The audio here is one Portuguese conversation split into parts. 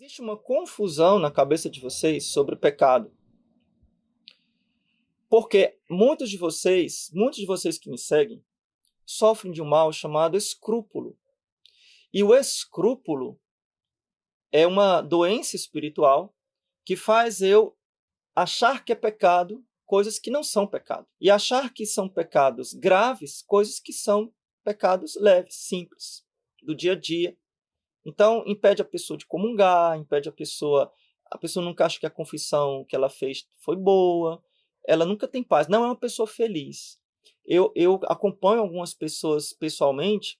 Existe uma confusão na cabeça de vocês sobre pecado. Porque muitos de vocês, muitos de vocês que me seguem, sofrem de um mal chamado escrúpulo. E o escrúpulo é uma doença espiritual que faz eu achar que é pecado coisas que não são pecado. E achar que são pecados graves coisas que são pecados leves, simples, do dia a dia, então, impede a pessoa de comungar, impede a pessoa. A pessoa nunca acha que a confissão que ela fez foi boa, ela nunca tem paz, não é uma pessoa feliz. Eu, eu acompanho algumas pessoas pessoalmente,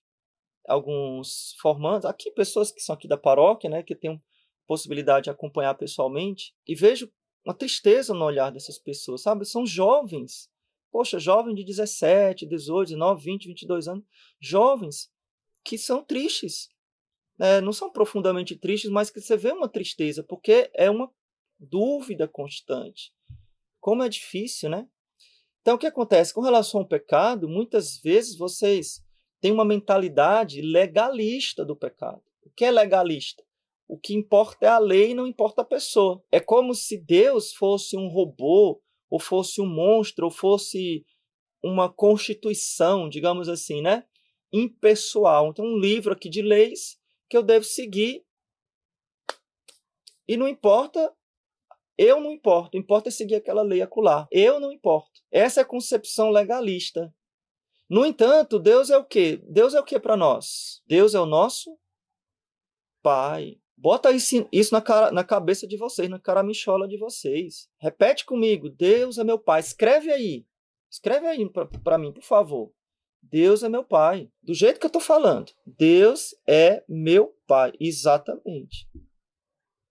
alguns formandos, aqui pessoas que são aqui da paróquia, né, que têm possibilidade de acompanhar pessoalmente, e vejo uma tristeza no olhar dessas pessoas, sabe? São jovens, poxa, jovens de 17, 18, 19, 20, 22 anos, jovens que são tristes, é, não são profundamente tristes, mas que você vê uma tristeza, porque é uma dúvida constante. Como é difícil, né? Então, o que acontece? Com relação ao pecado, muitas vezes vocês têm uma mentalidade legalista do pecado. O que é legalista? O que importa é a lei não importa a pessoa. É como se Deus fosse um robô, ou fosse um monstro, ou fosse uma constituição, digamos assim, né? Impessoal. Então, um livro aqui de leis que eu devo seguir. E não importa, eu não importo, importa é seguir aquela lei acular. Eu não importo. Essa é a concepção legalista. No entanto, Deus é o quê? Deus é o quê para nós? Deus é o nosso Pai. Bota isso, isso na, cara, na cabeça de vocês, na caramichola de vocês. Repete comigo: Deus é meu Pai. Escreve aí. Escreve aí para mim, por favor. Deus é meu pai. Do jeito que eu estou falando. Deus é meu pai. Exatamente.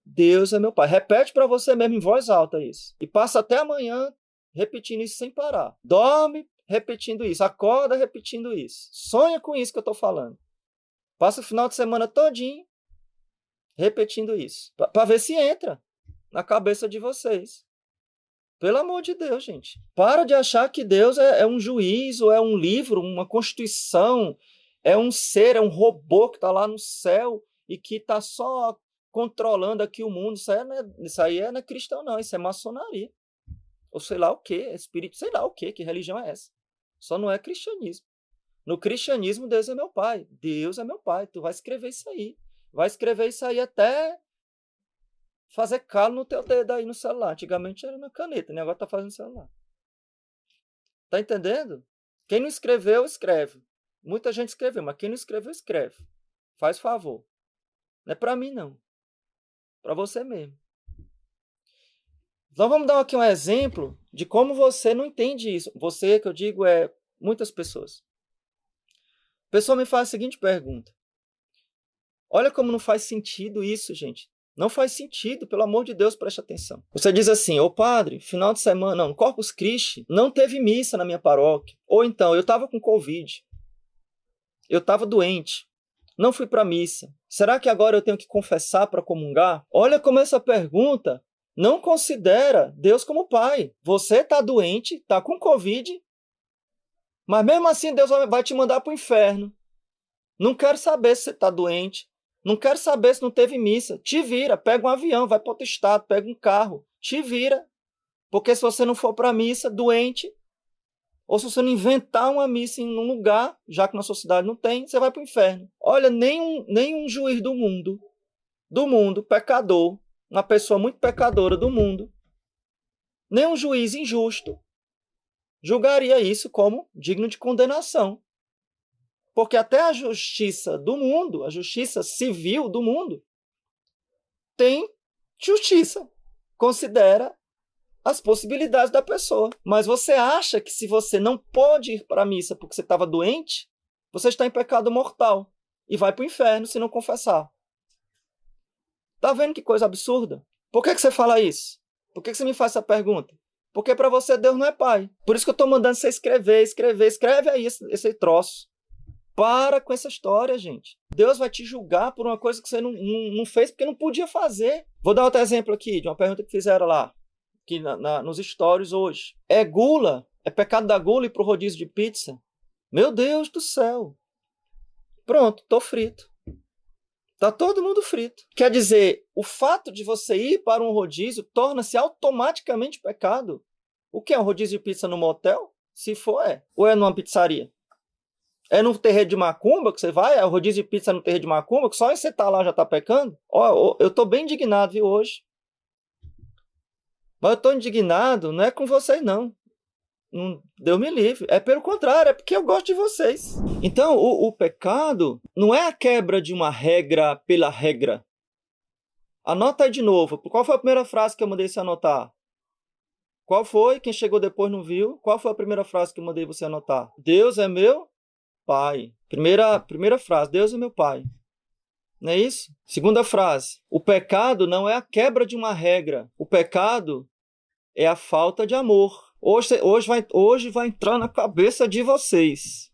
Deus é meu pai. Repete para você mesmo em voz alta isso. E passa até amanhã repetindo isso sem parar. Dorme repetindo isso. Acorda repetindo isso. Sonha com isso que eu estou falando. Passa o final de semana todinho repetindo isso. Para ver se entra na cabeça de vocês. Pelo amor de Deus, gente. Para de achar que Deus é, é um juiz, ou é um livro, uma constituição, é um ser, é um robô que está lá no céu e que está só controlando aqui o mundo. Isso aí, não é, isso aí é, não é cristão, não. Isso é maçonaria. Ou sei lá o que, espírito, sei lá o que, que religião é essa. Só não é cristianismo. No cristianismo, Deus é meu pai. Deus é meu pai. Tu vai escrever isso aí. Vai escrever isso aí até fazer calo no teu dedo aí no celular. Antigamente era na caneta, né? Agora tá fazendo celular. Tá entendendo? Quem não escreveu, escreve. Muita gente escreveu, mas quem não escreveu, escreve. Faz favor. Não é para mim, não. Para você mesmo. Então vamos dar aqui um exemplo de como você não entende isso. Você, que eu digo, é muitas pessoas. A pessoa me faz a seguinte pergunta. Olha como não faz sentido isso, gente. Não faz sentido, pelo amor de Deus, preste atenção. Você diz assim, ô padre, final de semana, não, Corpus Christi, não teve missa na minha paróquia. Ou então, eu estava com Covid, eu estava doente, não fui para missa. Será que agora eu tenho que confessar para comungar? Olha como essa pergunta não considera Deus como pai. Você está doente, está com Covid, mas mesmo assim Deus vai te mandar para o inferno. Não quero saber se você está doente, não quero saber se não teve missa. Te vira, pega um avião, vai para outro estado, pega um carro. Te vira. Porque se você não for para a missa, doente, ou se você não inventar uma missa em um lugar, já que na sua cidade não tem, você vai para o inferno. Olha, nenhum, nenhum juiz do mundo, do mundo, pecador, uma pessoa muito pecadora do mundo, nenhum juiz injusto julgaria isso como digno de condenação. Porque até a justiça do mundo, a justiça civil do mundo, tem justiça, considera as possibilidades da pessoa. Mas você acha que se você não pode ir para a missa porque você estava doente, você está em pecado mortal e vai para o inferno se não confessar. Tá vendo que coisa absurda? Por que, que você fala isso? Por que, que você me faz essa pergunta? Porque para você Deus não é pai. Por isso que eu estou mandando você escrever, escrever, escreve aí esse, esse troço. Para com essa história, gente. Deus vai te julgar por uma coisa que você não, não, não fez porque não podia fazer. Vou dar outro exemplo aqui de uma pergunta que fizeram lá, aqui na, na, nos stories hoje. É gula? É pecado da gula ir pro rodízio de pizza? Meu Deus do céu. Pronto, tô frito. Tá todo mundo frito. Quer dizer, o fato de você ir para um rodízio torna-se automaticamente pecado. O que é um rodízio de pizza no motel? Se for, é. Ou é numa pizzaria? É no terreiro de macumba que você vai? É o rodízio de pizza no terreiro de macumba? Que só você tá lá já tá pecando? Ó, eu tô bem indignado, viu, hoje. Mas eu tô indignado, não é com vocês, não. Não, Deus me livre. É pelo contrário, é porque eu gosto de vocês. Então, o, o pecado não é a quebra de uma regra pela regra. Anota aí de novo. Qual foi a primeira frase que eu mandei você anotar? Qual foi? Quem chegou depois não viu? Qual foi a primeira frase que eu mandei você anotar? Deus é meu pai. Primeira, primeira frase, Deus é meu pai. Não é isso? Segunda frase, o pecado não é a quebra de uma regra. O pecado é a falta de amor. Hoje, hoje, vai, hoje vai entrar na cabeça de vocês.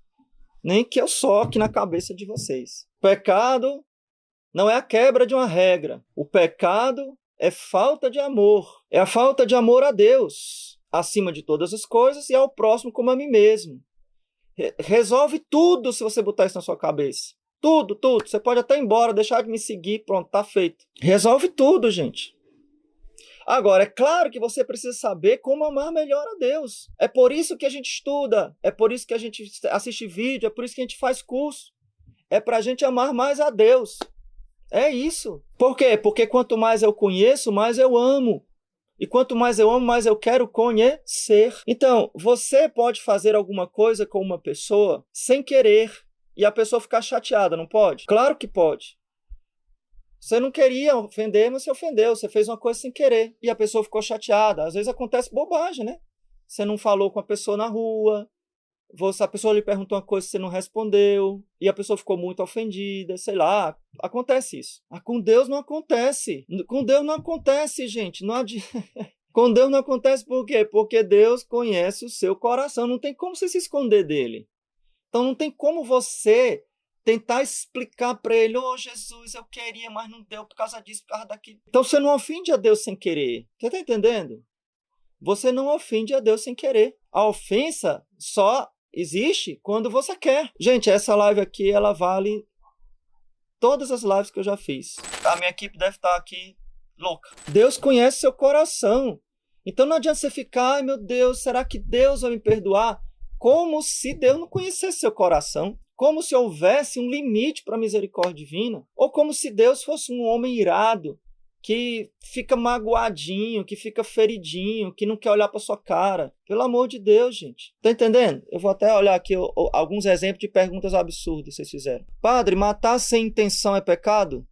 Nem que eu soque na cabeça de vocês. O pecado não é a quebra de uma regra. O pecado é falta de amor. É a falta de amor a Deus, acima de todas as coisas, e ao próximo como a mim mesmo. Resolve tudo se você botar isso na sua cabeça. Tudo, tudo. Você pode até ir embora, deixar de me seguir, pronto, tá feito. Resolve tudo, gente. Agora, é claro que você precisa saber como amar melhor a Deus. É por isso que a gente estuda, é por isso que a gente assiste vídeo, é por isso que a gente faz curso. É para a gente amar mais a Deus. É isso. Por quê? Porque quanto mais eu conheço, mais eu amo. E quanto mais eu amo, mais eu quero conhecer. Então, você pode fazer alguma coisa com uma pessoa sem querer e a pessoa ficar chateada, não pode? Claro que pode. Você não queria ofender, mas você ofendeu. Você fez uma coisa sem querer e a pessoa ficou chateada. Às vezes acontece bobagem, né? Você não falou com a pessoa na rua, você, a pessoa lhe perguntou uma coisa que você não respondeu, e a pessoa ficou muito ofendida, sei lá. Acontece isso. Ah, com Deus não acontece. Com Deus não acontece, gente. Não adi... com Deus não acontece por quê? Porque Deus conhece o seu coração. Não tem como você se esconder dele. Então não tem como você tentar explicar para ele: oh, Jesus, eu queria, mas não deu por causa disso, por causa daquilo. Então você não ofende a Deus sem querer. Você está entendendo? Você não ofende a Deus sem querer. A ofensa só existe quando você quer. Gente, essa live aqui, ela vale todas as lives que eu já fiz. A minha equipe deve estar aqui louca. Deus conhece seu coração. Então não adianta você ficar, ai meu Deus, será que Deus vai me perdoar? Como se Deus não conhecesse seu coração. Como se houvesse um limite para a misericórdia divina. Ou como se Deus fosse um homem irado que fica magoadinho, que fica feridinho, que não quer olhar para sua cara. Pelo amor de Deus, gente. Tá entendendo? Eu vou até olhar aqui alguns exemplos de perguntas absurdas que vocês fizeram. Padre, matar sem intenção é pecado?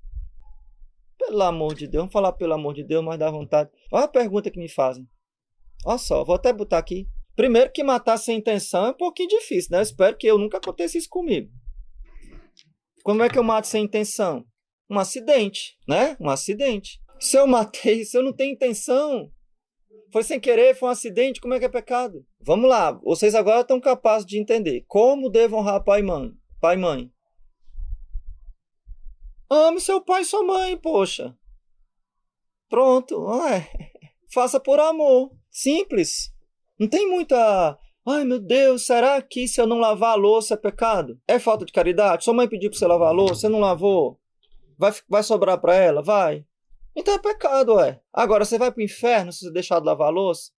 Pelo amor de Deus, vamos falar pelo amor de Deus, mas dá vontade. Olha a pergunta que me fazem. Olha só, vou até botar aqui. Primeiro que matar sem intenção é um pouquinho difícil, né? Eu espero que eu nunca aconteça isso comigo. Como é que eu mato sem intenção? Um acidente, né? Um acidente. Se eu matei, se eu não tenho intenção, foi sem querer, foi um acidente, como é que é pecado? Vamos lá, vocês agora estão capazes de entender. Como devo honrar pai e mãe? Pai e mãe. Ame seu pai e sua mãe, poxa. Pronto, ué. faça por amor. Simples. Não tem muita. Ai meu Deus, será que se eu não lavar a louça é pecado? É falta de caridade? Sua mãe pediu para você lavar a louça, você não lavou? Vai, vai sobrar para ela? Vai. Então é pecado, ué. Agora, você vai pro inferno se você deixar de lavar a louça?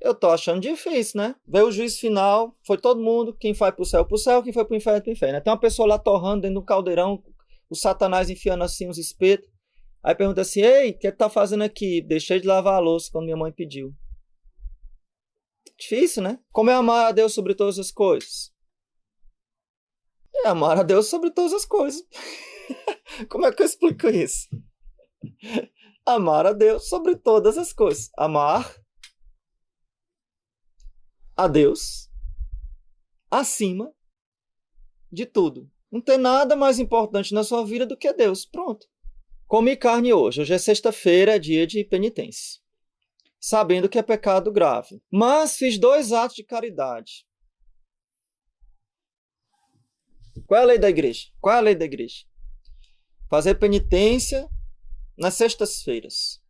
Eu tô achando difícil, né? Veio o juiz final, foi todo mundo, quem foi pro céu pro céu, quem foi pro inferno pro inferno. Tem uma pessoa lá torrando dentro do caldeirão, o satanás enfiando assim os espetos. Aí pergunta assim, ei, o que tá fazendo aqui? Deixei de lavar a louça quando minha mãe pediu. Difícil, né? Como é amar a Deus sobre todas as coisas? É amar a Deus sobre todas as coisas. Como é que eu explico isso? Amar a Deus sobre todas as coisas. Amar a Deus acima de tudo. Não tem nada mais importante na sua vida do que Deus. Pronto. Comi carne hoje. Hoje é sexta-feira, é dia de penitência. Sabendo que é pecado grave. Mas fiz dois atos de caridade. Qual é a lei da igreja? Qual é a lei da igreja? Fazer penitência nas sextas-feiras.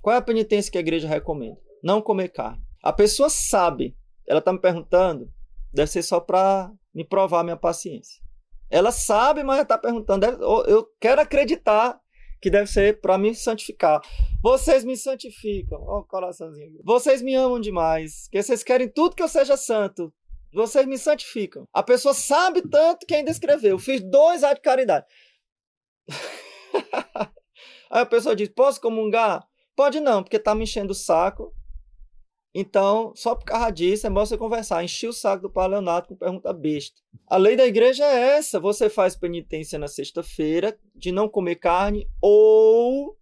Qual é a penitência que a igreja recomenda? Não comer carne. A pessoa sabe, ela está me perguntando, deve ser só para me provar minha paciência. Ela sabe, mas está perguntando. Eu quero acreditar que deve ser para me santificar. Vocês me santificam. Ó, oh, coraçãozinho. Vocês me amam demais. Que vocês querem tudo que eu seja santo. Vocês me santificam. A pessoa sabe tanto que ainda escreveu. Fiz dois atos de caridade. Aí a pessoa diz: Posso comungar? Pode não, porque tá me enchendo o saco. Então, só por causa disso, é bom você conversar. Enchi o saco do Pai Leonardo com pergunta besta. A lei da igreja é essa: você faz penitência na sexta-feira de não comer carne ou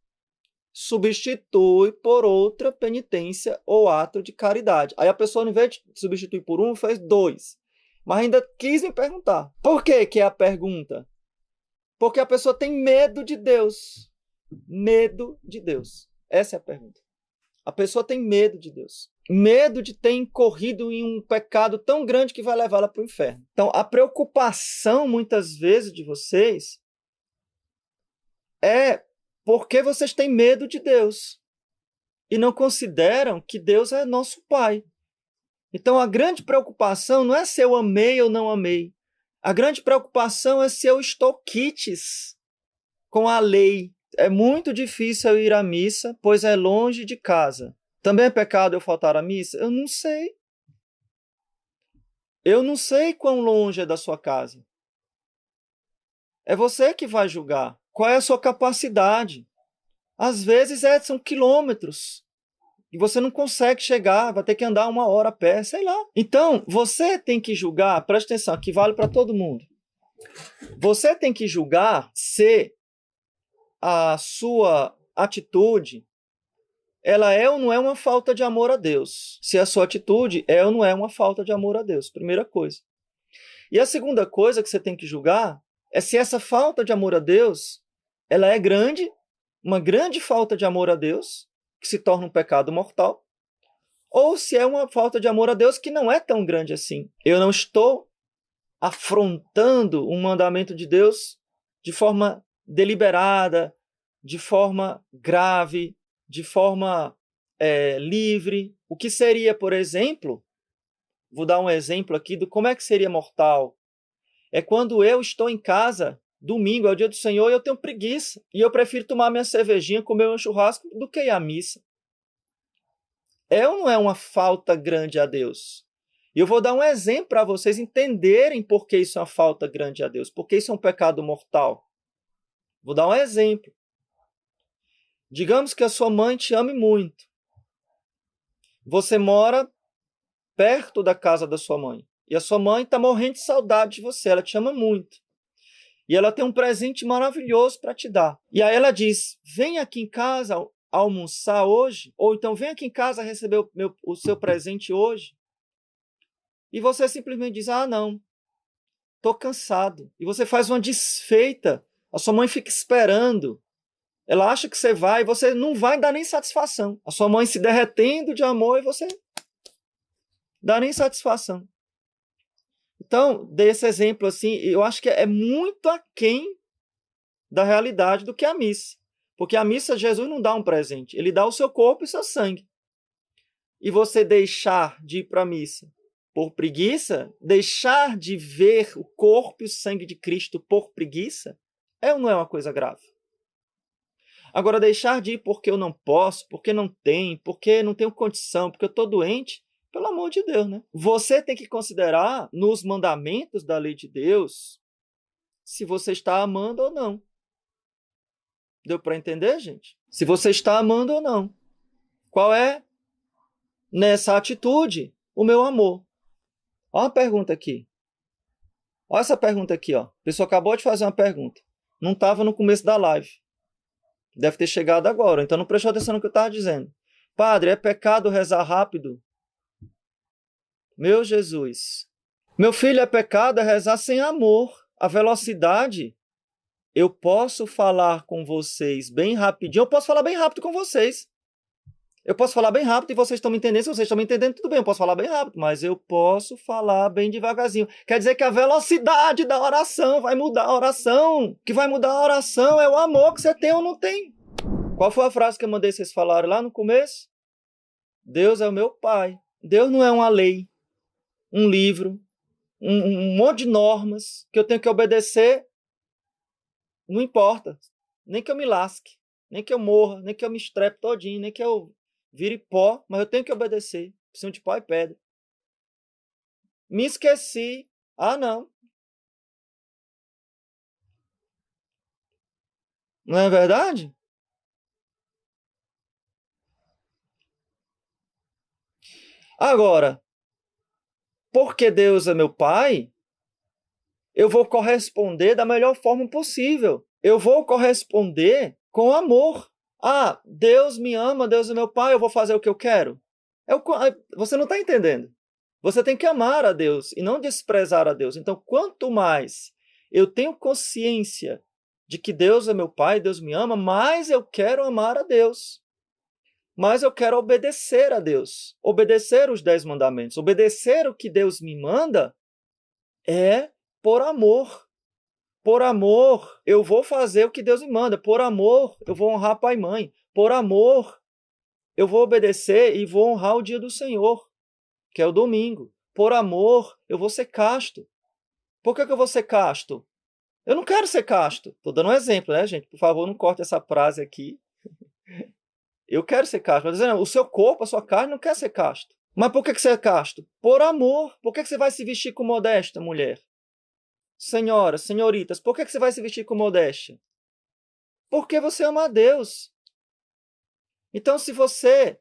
substitui por outra penitência ou ato de caridade. Aí a pessoa, ao invés de substituir por um, fez dois. Mas ainda quis me perguntar. Por que, que é a pergunta? Porque a pessoa tem medo de Deus. Medo de Deus. Essa é a pergunta. A pessoa tem medo de Deus. Medo de ter incorrido em um pecado tão grande que vai levá-la para o inferno. Então, a preocupação, muitas vezes, de vocês é porque vocês têm medo de Deus e não consideram que Deus é nosso Pai. Então, a grande preocupação não é se eu amei ou não amei. A grande preocupação é se eu estou quites com a lei. É muito difícil eu ir à missa, pois é longe de casa. Também é pecado eu faltar à missa? Eu não sei. Eu não sei quão longe é da sua casa. É você que vai julgar. Qual é a sua capacidade? Às vezes é, são quilômetros e você não consegue chegar, vai ter que andar uma hora a pé, sei lá. Então, você tem que julgar, preste atenção, que vale para todo mundo. Você tem que julgar se a sua atitude ela é ou não é uma falta de amor a Deus. Se a sua atitude é ou não é uma falta de amor a Deus, primeira coisa. E a segunda coisa que você tem que julgar é se essa falta de amor a Deus, ela é grande, uma grande falta de amor a Deus, que se torna um pecado mortal, ou se é uma falta de amor a Deus que não é tão grande assim. Eu não estou afrontando um mandamento de Deus de forma deliberada, de forma grave, de forma é, livre. O que seria, por exemplo, vou dar um exemplo aqui do como é que seria mortal. É quando eu estou em casa Domingo é o dia do Senhor e eu tenho preguiça. E eu prefiro tomar minha cervejinha, comer um churrasco do que ir à missa. É ou não é uma falta grande a Deus? E eu vou dar um exemplo para vocês entenderem por que isso é uma falta grande a Deus, porque isso é um pecado mortal. Vou dar um exemplo. Digamos que a sua mãe te ame muito. Você mora perto da casa da sua mãe. E a sua mãe está morrendo de saudade de você, ela te ama muito. E ela tem um presente maravilhoso para te dar. E aí ela diz: vem aqui em casa almoçar hoje, ou então vem aqui em casa receber o, meu, o seu presente hoje. E você simplesmente diz: ah, não, tô cansado. E você faz uma desfeita. A sua mãe fica esperando. Ela acha que você vai e você não vai dar nem satisfação. A sua mãe se derretendo de amor e você dá nem satisfação. Então, desse exemplo assim, eu acho que é muito aquém da realidade do que a missa. Porque a missa, Jesus não dá um presente, ele dá o seu corpo e seu sangue. E você deixar de ir para a missa por preguiça, deixar de ver o corpo e o sangue de Cristo por preguiça, é ou não é uma coisa grave? Agora, deixar de ir porque eu não posso, porque não tenho, porque não tenho condição, porque eu estou doente, pelo amor de Deus, né? Você tem que considerar nos mandamentos da lei de Deus se você está amando ou não. Deu para entender, gente? Se você está amando ou não. Qual é nessa atitude o meu amor? Olha uma pergunta aqui. Olha essa pergunta aqui, ó. A pessoa acabou de fazer uma pergunta. Não estava no começo da live. Deve ter chegado agora, então não prestou atenção no que eu estava dizendo. Padre, é pecado rezar rápido meu Jesus. Meu filho, é pecado é rezar sem amor. A velocidade. Eu posso falar com vocês bem rapidinho. Eu posso falar bem rápido com vocês. Eu posso falar bem rápido e vocês estão me entendendo. Se vocês estão me entendendo, tudo bem, eu posso falar bem rápido, mas eu posso falar bem devagarzinho. Quer dizer que a velocidade da oração vai mudar a oração. O que vai mudar a oração é o amor que você tem ou não tem. Qual foi a frase que eu mandei vocês falarem lá no começo? Deus é o meu Pai. Deus não é uma lei um livro, um, um monte de normas que eu tenho que obedecer, não importa. Nem que eu me lasque, nem que eu morra, nem que eu me estrepe todinho, nem que eu vire pó, mas eu tenho que obedecer. Preciso de pó e pedra. Me esqueci. Ah, não. Não é verdade? Agora, porque Deus é meu Pai, eu vou corresponder da melhor forma possível. Eu vou corresponder com amor. Ah, Deus me ama, Deus é meu Pai, eu vou fazer o que eu quero. É o, você não está entendendo. Você tem que amar a Deus e não desprezar a Deus. Então, quanto mais eu tenho consciência de que Deus é meu Pai, Deus me ama, mais eu quero amar a Deus. Mais eu quero obedecer a Deus. Obedecer os dez mandamentos. Obedecer o que Deus me manda é por amor. Por amor, eu vou fazer o que Deus me manda. Por amor, eu vou honrar pai e mãe. Por amor, eu vou obedecer e vou honrar o dia do Senhor, que é o domingo. Por amor, eu vou ser casto. Por que, que eu vou ser casto? Eu não quero ser casto. Estou dando um exemplo, né, gente? Por favor, não corte essa frase aqui. Eu quero ser casto. Mas dizendo, o seu corpo, a sua carne não quer ser casto. Mas por que, que você é casto? Por amor. Por que, que você vai se vestir com modesta, mulher? Senhoras, senhoritas, por que, você vai se vestir com modéstia? Porque você ama a Deus. Então, se você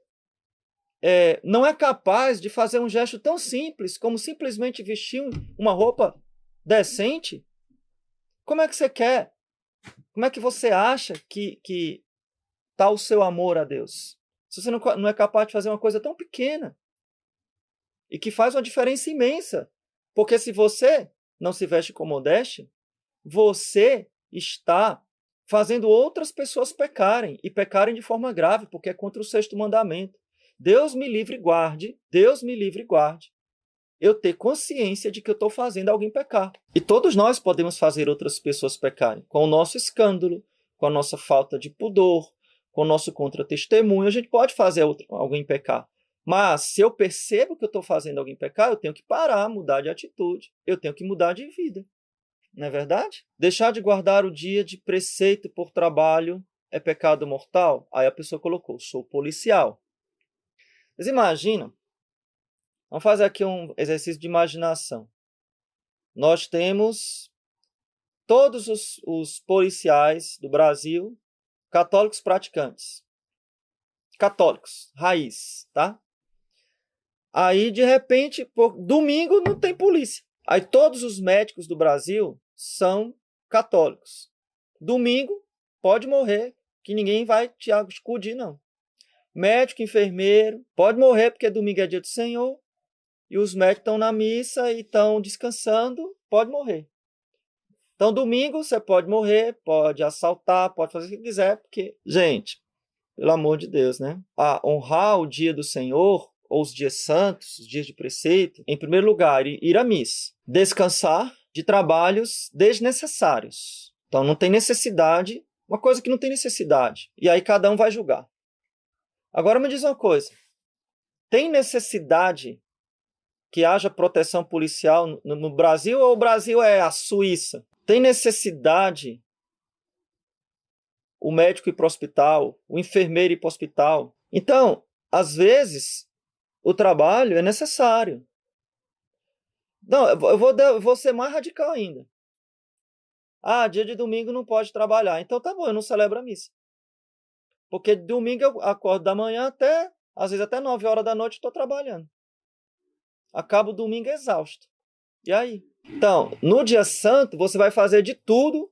é, não é capaz de fazer um gesto tão simples como simplesmente vestir uma roupa decente, como é que você quer? Como é que você acha que que está o seu amor a Deus? Se você não, não é capaz de fazer uma coisa tão pequena e que faz uma diferença imensa, porque se você não se veste com modéstia, você está fazendo outras pessoas pecarem e pecarem de forma grave, porque é contra o sexto mandamento. Deus me livre e guarde, Deus me livre e guarde. Eu ter consciência de que eu estou fazendo alguém pecar. E todos nós podemos fazer outras pessoas pecarem, com o nosso escândalo, com a nossa falta de pudor, com o nosso contra-testemunho. A gente pode fazer alguém pecar. Mas se eu percebo que eu estou fazendo alguém pecar, eu tenho que parar, mudar de atitude, eu tenho que mudar de vida. Não é verdade? Deixar de guardar o dia de preceito por trabalho é pecado mortal? Aí a pessoa colocou: sou policial. Mas imagina, vamos fazer aqui um exercício de imaginação. Nós temos todos os, os policiais do Brasil católicos praticantes. Católicos, raiz, tá? Aí, de repente, domingo não tem polícia. Aí todos os médicos do Brasil são católicos. Domingo pode morrer, que ninguém vai te acudir, não. Médico, enfermeiro, pode morrer porque domingo é dia do Senhor e os médicos estão na missa e estão descansando, pode morrer. Então, domingo você pode morrer, pode assaltar, pode fazer o que quiser, porque, gente, pelo amor de Deus, né? A honrar o dia do Senhor ou os dias santos, os dias de preceito, em primeiro lugar, ir à missa, descansar de trabalhos desnecessários. Então não tem necessidade, uma coisa que não tem necessidade. E aí cada um vai julgar. Agora me diz uma coisa: tem necessidade que haja proteção policial no, Brasil ou o Brasil é a Suíça? Tem necessidade o médico ir para o hospital, o enfermeiro ir para o hospital? Então, às vezes, o trabalho é necessário. Não, eu vou, eu vou ser mais radical ainda. Ah, dia de domingo não pode trabalhar. Então tá bom, eu não celebro a missa. Porque domingo eu acordo da manhã até, às vezes até 9 horas da noite estou trabalhando. Acabo o domingo exausto. E aí? Então, no dia santo, você vai fazer de tudo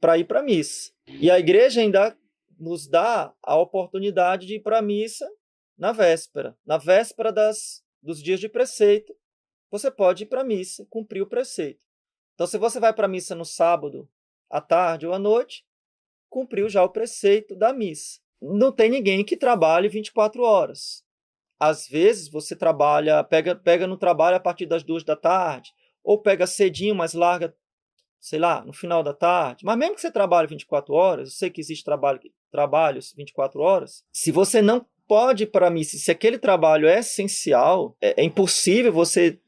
para ir para a missa. E a igreja ainda nos dá a oportunidade de ir para a missa na véspera. Na véspera das, dos dias de preceito, você pode ir para a missa, cumprir o preceito. Então, se você vai para a missa no sábado, à tarde ou à noite, cumpriu já o preceito da missa. Não tem ninguém que trabalhe 24 horas. Às vezes você trabalha, pega, pega no trabalho a partir das duas da tarde, ou pega cedinho, mas larga, sei lá, no final da tarde. Mas mesmo que você trabalhe 24 horas, eu sei que existe trabalho, trabalhos 24 horas, se você não pode para a missa, se aquele trabalho é essencial, é, é impossível você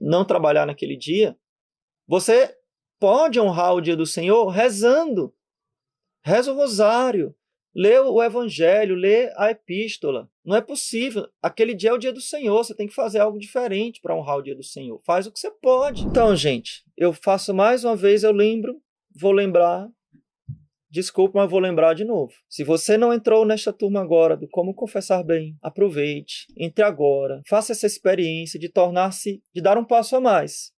não trabalhar naquele dia, você pode honrar o dia do Senhor rezando. Reza o rosário, lê o evangelho, lê a epístola. Não é possível. Aquele dia é o dia do Senhor, você tem que fazer algo diferente para honrar o dia do Senhor. Faz o que você pode. Então, gente, eu faço mais uma vez, eu lembro, vou lembrar. Desculpa, mas vou lembrar de novo. Se você não entrou nesta turma agora do Como Confessar Bem, aproveite, entre agora, faça essa experiência de tornar-se, de dar um passo a mais.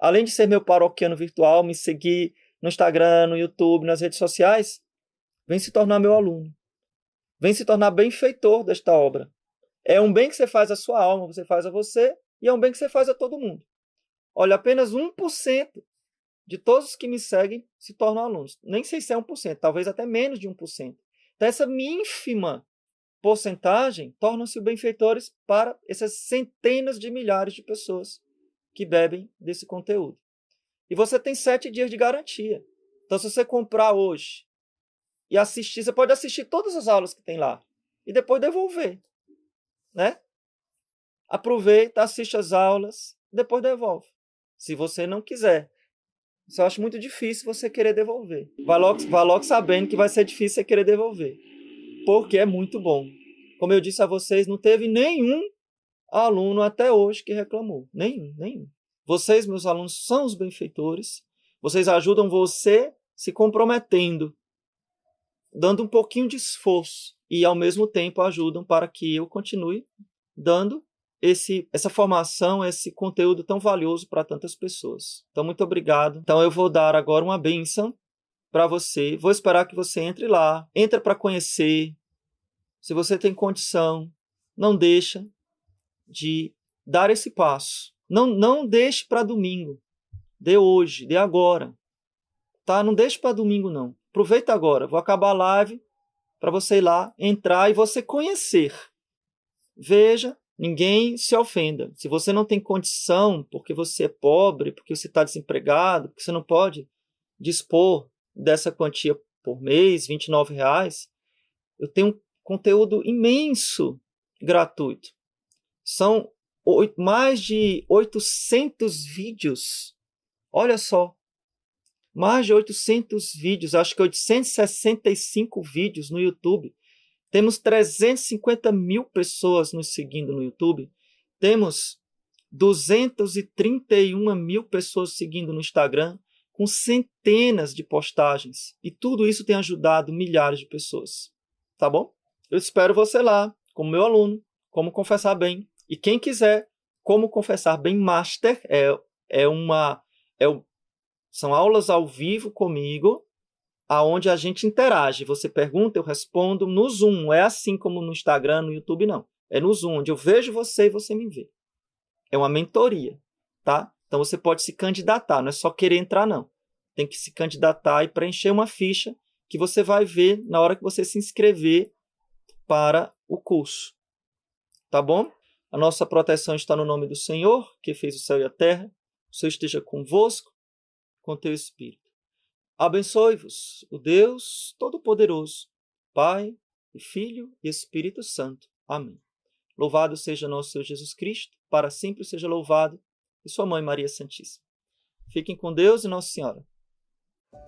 Além de ser meu paroquiano virtual, me seguir no Instagram, no YouTube, nas redes sociais, vem se tornar meu aluno. Vem se tornar benfeitor desta obra. É um bem que você faz à sua alma, você faz a você, e é um bem que você faz a todo mundo. Olha, apenas 1% de todos os que me seguem se tornam alunos. Nem sei se é 1%, talvez até menos de 1%. Então, essa ínfima porcentagem tornam-se benfeitores para essas centenas de milhares de pessoas que bebem desse conteúdo. E você tem sete dias de garantia. Então, se você comprar hoje e assistir. Você pode assistir todas as aulas que tem lá e depois devolver, né? Aproveita, assiste as aulas, depois devolve. Se você não quiser. Eu acho muito difícil você querer devolver. Vai logo, vai logo sabendo que vai ser difícil você querer devolver. Porque é muito bom. Como eu disse a vocês, não teve nenhum aluno até hoje que reclamou. Nenhum, nenhum. Vocês, meus alunos, são os benfeitores. Vocês ajudam você se comprometendo dando um pouquinho de esforço e ao mesmo tempo ajudam para que eu continue dando esse, essa formação, esse conteúdo tão valioso para tantas pessoas. Então, muito obrigado. Então, eu vou dar agora uma benção para você. Vou esperar que você entre lá, entra para conhecer. Se você tem condição, não deixa de dar esse passo. Não, não deixe para domingo. Dê hoje, dê agora. Tá? Não deixe para domingo não. Aproveita agora, vou acabar a live para você ir lá, entrar e você conhecer. Veja, ninguém se ofenda. Se você não tem condição, porque você é pobre, porque você está desempregado, porque você não pode dispor dessa quantia por mês, R$ reais, eu tenho um conteúdo imenso gratuito. São mais de 800 vídeos. Olha só, mais de 800 vídeos, acho que 865 vídeos no YouTube. Temos 350 mil pessoas nos seguindo no YouTube. Temos 231 mil pessoas seguindo no Instagram, com centenas de postagens. E tudo isso tem ajudado milhares de pessoas. Tá bom? Eu espero você lá, como meu aluno, como confessar bem. E quem quiser, como confessar bem Master, é, é uma. É são aulas ao vivo comigo, aonde a gente interage. Você pergunta, eu respondo no Zoom. É assim como no Instagram, no YouTube, não. É no Zoom, onde eu vejo você e você me vê. É uma mentoria, tá? Então você pode se candidatar, não é só querer entrar, não. Tem que se candidatar e preencher uma ficha que você vai ver na hora que você se inscrever para o curso. Tá bom? A nossa proteção está no nome do Senhor, que fez o céu e a terra. O Senhor esteja convosco com teu espírito. Abençoe-vos o Deus Todo-Poderoso, Pai e Filho e Espírito Santo. Amém. Louvado seja nosso Senhor Jesus Cristo, para sempre seja louvado, e sua mãe Maria Santíssima. Fiquem com Deus e Nossa Senhora.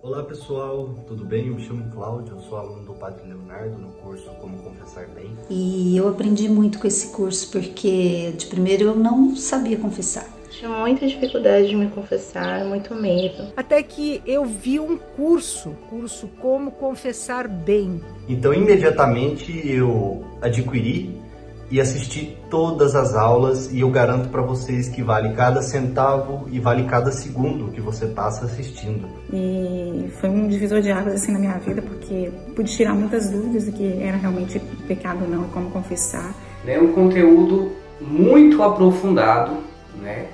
Olá pessoal, tudo bem? Eu me chamo Cláudio, eu sou aluno do Padre Leonardo no curso Como Confessar Bem. E eu aprendi muito com esse curso porque de primeiro eu não sabia confessar. Tinha muita dificuldade de me confessar, muito medo. Até que eu vi um curso, curso Como Confessar Bem. Então, imediatamente eu adquiri e assisti todas as aulas e eu garanto para vocês que vale cada centavo e vale cada segundo que você passa assistindo. E foi um divisor de águas assim na minha vida porque pude tirar muitas dúvidas do que era realmente pecado ou não e como confessar. É um conteúdo muito aprofundado, né?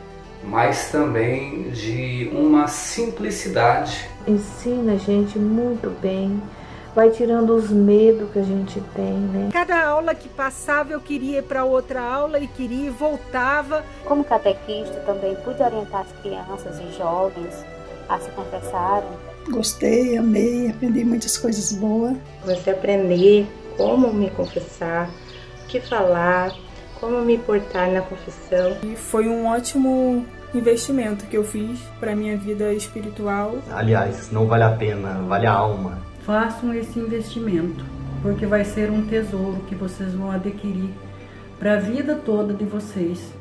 Mas também de uma simplicidade. Ensina a gente muito bem, vai tirando os medos que a gente tem, né? Cada aula que passava eu queria ir para outra aula e queria e voltava. Como catequista também pude orientar as crianças e jovens a se confessarem. Gostei, amei, aprendi muitas coisas boas. Você aprender como me confessar, o que falar, como me portar na confissão. E foi um ótimo investimento que eu fiz para minha vida espiritual. Aliás, não vale a pena, vale a alma. Façam esse investimento, porque vai ser um tesouro que vocês vão adquirir para a vida toda de vocês